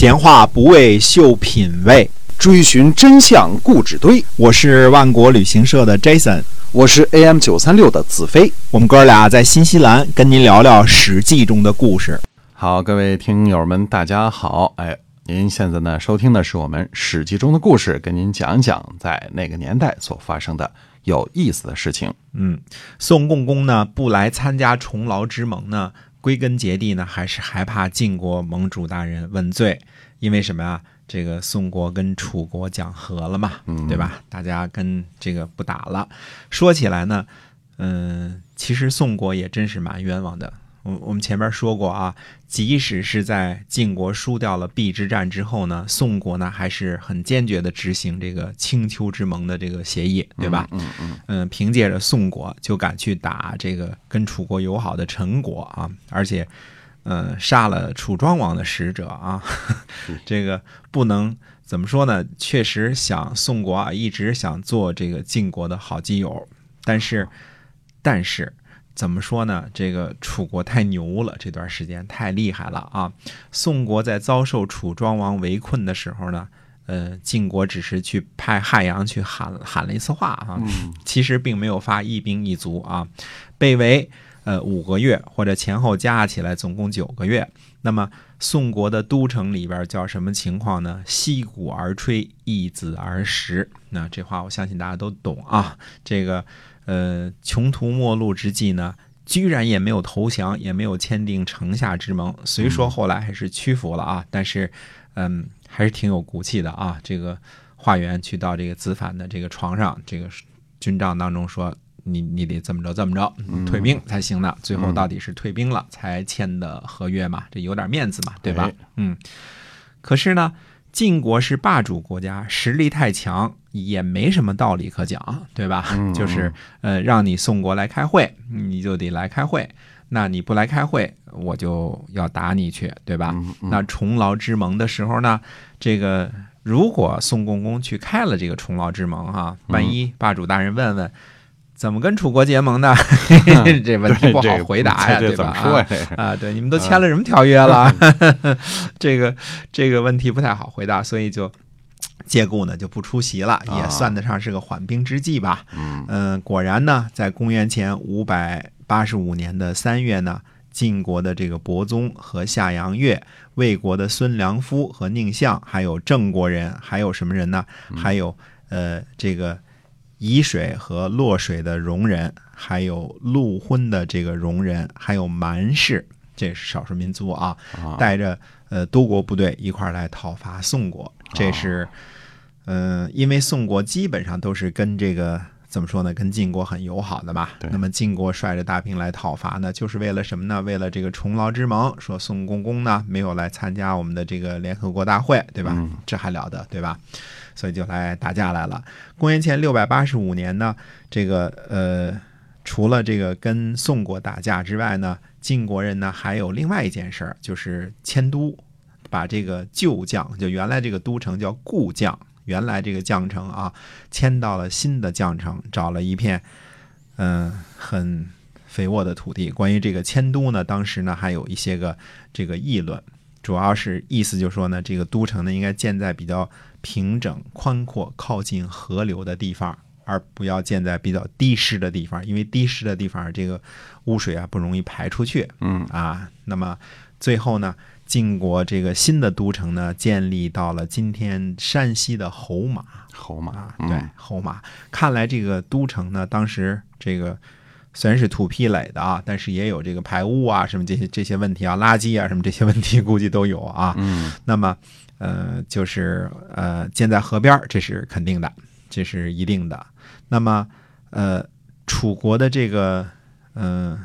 闲话不为秀品味，追寻真相故纸堆。我是万国旅行社的 Jason，我是 AM 九三六的子飞。我们哥俩在新西兰跟您聊聊《史记》中的故事。好，各位听友们，大家好。哎，您现在呢收听的是我们《史记》中的故事，跟您讲讲在那个年代所发生的有意思的事情。嗯，宋共公呢不来参加重劳之盟呢，归根结底呢还是害怕晋国盟主大人问罪，因为什么呀？这个宋国跟楚国讲和了嘛，对吧？大家跟这个不打了。说起来呢，嗯，其实宋国也真是蛮冤枉的。我我们前面说过啊，即使是在晋国输掉了邲之战之后呢，宋国呢还是很坚决的执行这个青丘之盟的这个协议，对吧？嗯嗯嗯，凭借着宋国就敢去打这个跟楚国友好的陈国啊，而且，呃，杀了楚庄王的使者啊，这个不能怎么说呢？确实想宋国啊，一直想做这个晋国的好基友，但是，但是怎么说呢？这个楚国太牛了，这段时间太厉害了啊！宋国在遭受楚庄王围困的时候呢，呃，晋国只是去派汉阳去喊喊了一次话啊，其实并没有发一兵一卒啊，被围呃五个月或者前后加起来总共九个月。那么宋国的都城里边叫什么情况呢？息鼓而吹，易子而食。那这话我相信大家都懂啊。这个呃，穷途末路之际呢，居然也没有投降，也没有签订城下之盟。虽说后来还是屈服了啊，但是嗯，还是挺有骨气的啊。这个化缘去到这个子反的这个床上，这个军帐当中说。你你得怎么着怎么着，退兵才行呢。最后到底是退兵了才签的合约嘛，这有点面子嘛，对吧？嗯。可是呢，晋国是霸主国家，实力太强，也没什么道理可讲，对吧？就是呃，让你宋国来开会，你就得来开会。那你不来开会，我就要打你去，对吧？那重劳之盟的时候呢，这个如果宋共公去开了这个重劳之盟，哈，万一霸主大人问问。怎么跟楚国结盟的？这问题不好回答呀，对吧？啊，对，你们都签了什么条约了？这个这个问题不太好回答，所以就借故呢就不出席了，也算得上是个缓兵之计吧。嗯，果然呢，在公元前五百八十五年的三月呢，晋国的这个伯宗和夏阳月，魏国的孙良夫和宁相，还有郑国人，还有什么人呢？还有呃这个。沂水和洛水的戎人，还有陆昏的这个戎人，还有蛮氏，这是少数民族啊，带着呃多国部队一块儿来讨伐宋国。这是，嗯，因为宋国基本上都是跟这个怎么说呢，跟晋国很友好的吧。那么晋国率着大兵来讨伐呢，就是为了什么呢？为了这个重劳之盟。说宋公公呢没有来参加我们的这个联合国大会，对吧？这还了得，对吧？所以就来打架来了。公元前六百八十五年呢，这个呃，除了这个跟宋国打架之外呢，晋国人呢还有另外一件事儿，就是迁都，把这个旧将，就原来这个都城叫故将，原来这个将城啊，迁到了新的将城，找了一片嗯很肥沃的土地。关于这个迁都呢，当时呢还有一些个这个议论，主要是意思就说呢，这个都城呢应该建在比较。平整、宽阔、靠近河流的地方，而不要建在比较低湿的地方，因为低湿的地方这个污水啊不容易排出去。嗯啊，那么最后呢，晋国这个新的都城呢，建立到了今天山西的侯马。侯马，对，侯马。看来这个都城呢，当时这个虽然是土坯垒的啊，但是也有这个排污啊什么这些这些问题啊，垃圾啊什么这些问题估计都有啊。嗯，那么。呃，就是呃，建在河边这是肯定的，这是一定的。那么，呃，楚国的这个嗯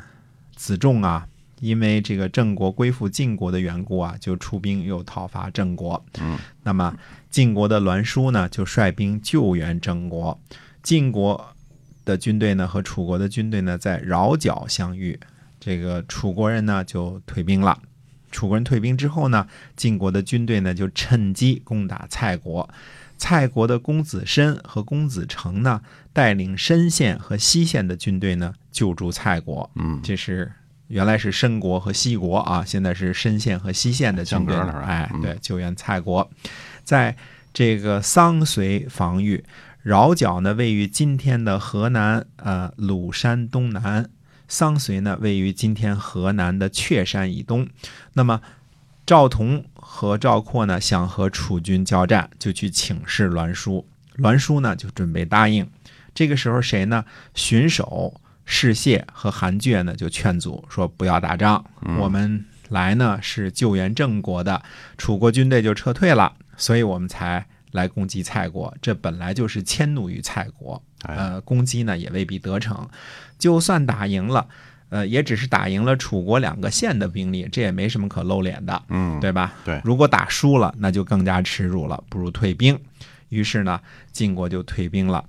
子仲啊，因为这个郑国归附晋国的缘故啊，就出兵又讨伐郑国。嗯，那么晋国的栾书呢，就率兵救援郑国。晋国的军队呢，和楚国的军队呢，在饶角相遇，这个楚国人呢就退兵了。楚国人退兵之后呢，晋国的军队呢就趁机攻打蔡国。蔡国的公子申和公子成呢，带领申县和西县的军队呢救助蔡国。嗯，这是原来是申国和西国啊，现在是申县和西县的军队相隔了是吧哎，嗯对，救援蔡国，在这个桑绥防御，饶角呢位于今天的河南呃鲁山东南，桑绥呢位于今天河南的确山以东。那么赵同和赵括呢想和楚军交战，就去请示栾书，栾书呢就准备答应。这个时候谁呢？荀守、士燮和韩厥呢就劝阻说不要打仗，我们来呢是救援郑国的，楚国军队就撤退了，所以我们才来攻击蔡国。这本来就是迁怒于蔡国，哎，呃，攻击呢也未必得逞。就算打赢了，呃，也只是打赢了楚国两个县的兵力，这也没什么可露脸的，嗯，对吧？对如果打输了，那就更加耻辱了，不如退兵。于是呢，晋国就退兵了。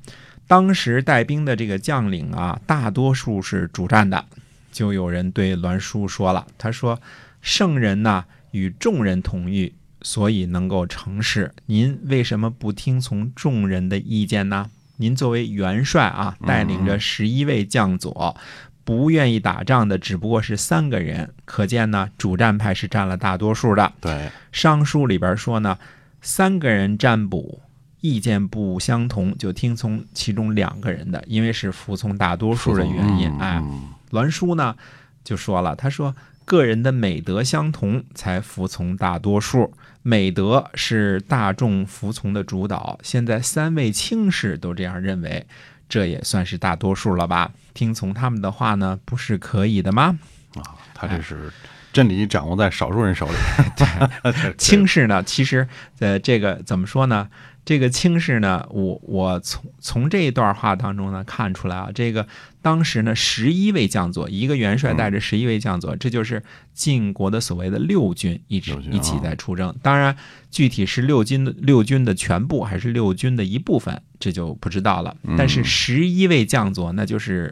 当时带兵的这个将领啊，大多数是主战的，就有人对栾书说了，他说：“圣人呐、与众人同欲，所以能够成事。您为什么不听从众人的意见呢？您作为元帅啊，带领着十一位将佐，不愿意打仗的只不过是三个人，可见呢，主战派是占了大多数的。对，商书里边说呢，三个人占卜，意见不相同，就听从其中两个人的，因为是服从大多数的原因。嗯哎，嗯栾书呢就说了，他说个人的美德相同，才服从大多数。美德是大众服从的主导。现在三位卿士都这样认为，这也算是大多数了吧？听从他们的话呢，不是可以的吗？啊，他这是真理掌握在少数人手里，对 轻视呢，其实呃，这个怎么说呢？这个轻视呢，我我从从这一段话当中呢看出来啊，这个当时呢十一位将佐，一个元帅带着十一位将佐，这就是晋国的所谓的六军一直一起啊在出征。当然，具体是六军的六军的全部还是六军的一部分，这就不知道了。但是十一位将佐，那就是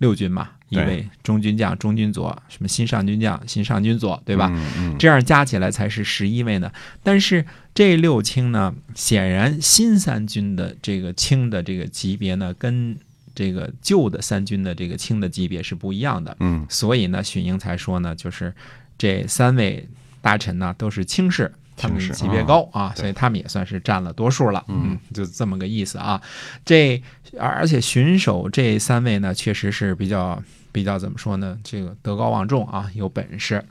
六军嘛，一位中军将、中军佐，什么新上军将、新上军佐，对吧？嗯嗯，这样加起来才是十一位呢。但是这六卿呢，显然新三军的这个卿的这个级别呢，跟这个旧的三军的这个卿的级别是不一样的。嗯所以呢，荀英才说呢，就是这三位大臣呢都是卿士。他们卿士级别高啊，所以他们也算是占了多数了。嗯，就这么个意思啊。这而而且巡守这三位呢，确实是比较比较怎么说呢？这个德高望重啊，有本事。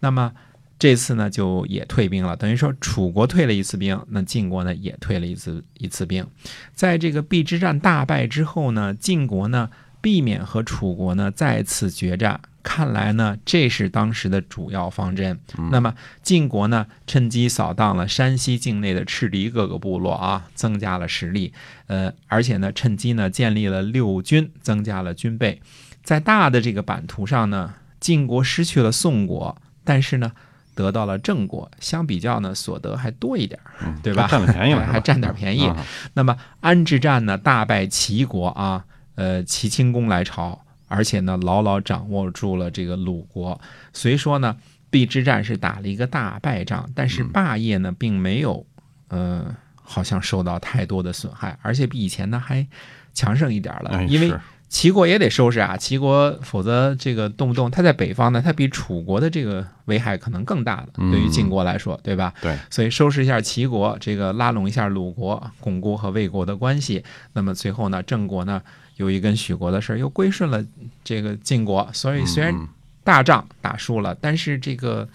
那么这次呢，就也退兵了，等于说楚国退了一次兵，那晋国呢也退了一次一次兵。在这个邲之战大败之后呢，晋国呢避免和楚国呢再次决战。看来呢，这是当时的主要方针。那么晋国呢，趁机扫荡了山西境内的赤狄各个部落啊，增加了实力。呃，而且呢，趁机呢建立了六军，增加了军备。在大的这个版图上呢，晋国失去了宋国，但是呢，得到了郑国，相比较呢，所得还多一点，嗯对吧？还占了便宜了还占点便宜。啊那么安之战呢，大败齐国啊，呃，齐顷公来朝，而且呢，牢牢掌握住了这个鲁国。虽说呢，邲之战是打了一个大败仗，但嗯是霸业呢，并没有，呃，好像受到太多的损害，而且比以前呢还强盛一点了，哎因为齐国也得收拾啊，齐国否则这个动不动他在北方呢，他比楚国的这个危害可能更大的，嗯对于晋国来说，对吧？对，所以收拾一下齐国，这个拉拢一下鲁国，巩固和魏国的关系。那么最后呢，郑国呢，由于跟许国的事儿又归顺了这个晋国，所以虽然嗯大仗打输了，但是这个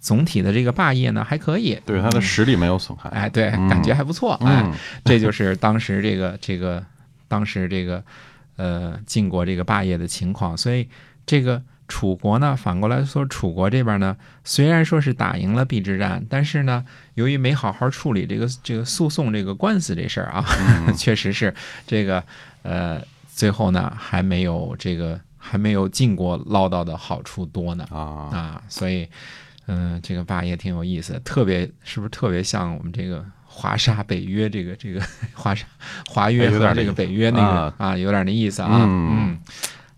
总体的这个霸业呢还可以。对他的实力没有损害，哎，对，嗯感觉还不错。哎，嗯这就是当时这个这个当时这个呃晋国这个霸业的情况。所以这个楚国呢，反过来说，楚国这边呢，虽然说是打赢了邲之战，但是呢，由于没好好处理这个这个诉讼这个官司这事儿啊，确实是这个呃最后呢还没有这个还没有晋国捞到的好处多呢。啊，啊，所以，嗯、这个霸业挺有意思，特别是不是特别像我们这个华沙北约这个这个华沙华约和这个北约那个啊有点那意思啊，嗯。嗯。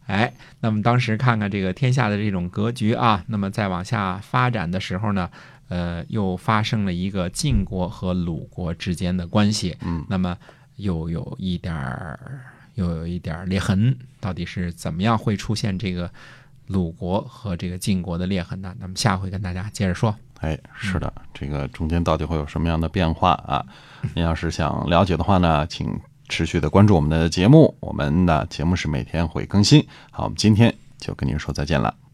哎，那么当时看看这个天下的这种格局啊，那么再往下发展的时候呢，呃，又发生了一个晋国和鲁国之间的关系，嗯，那么又有一点儿，又有一点儿裂痕，到底是怎么样会出现这个鲁国和这个晋国的裂痕呢？那么下回跟大家接着说。哎，是的，这个中间到底会有什么样的变化啊？您要是想了解的话呢，请持续的关注我们的节目，我们的节目是每天会更新。好，我们今天就跟您说再见了。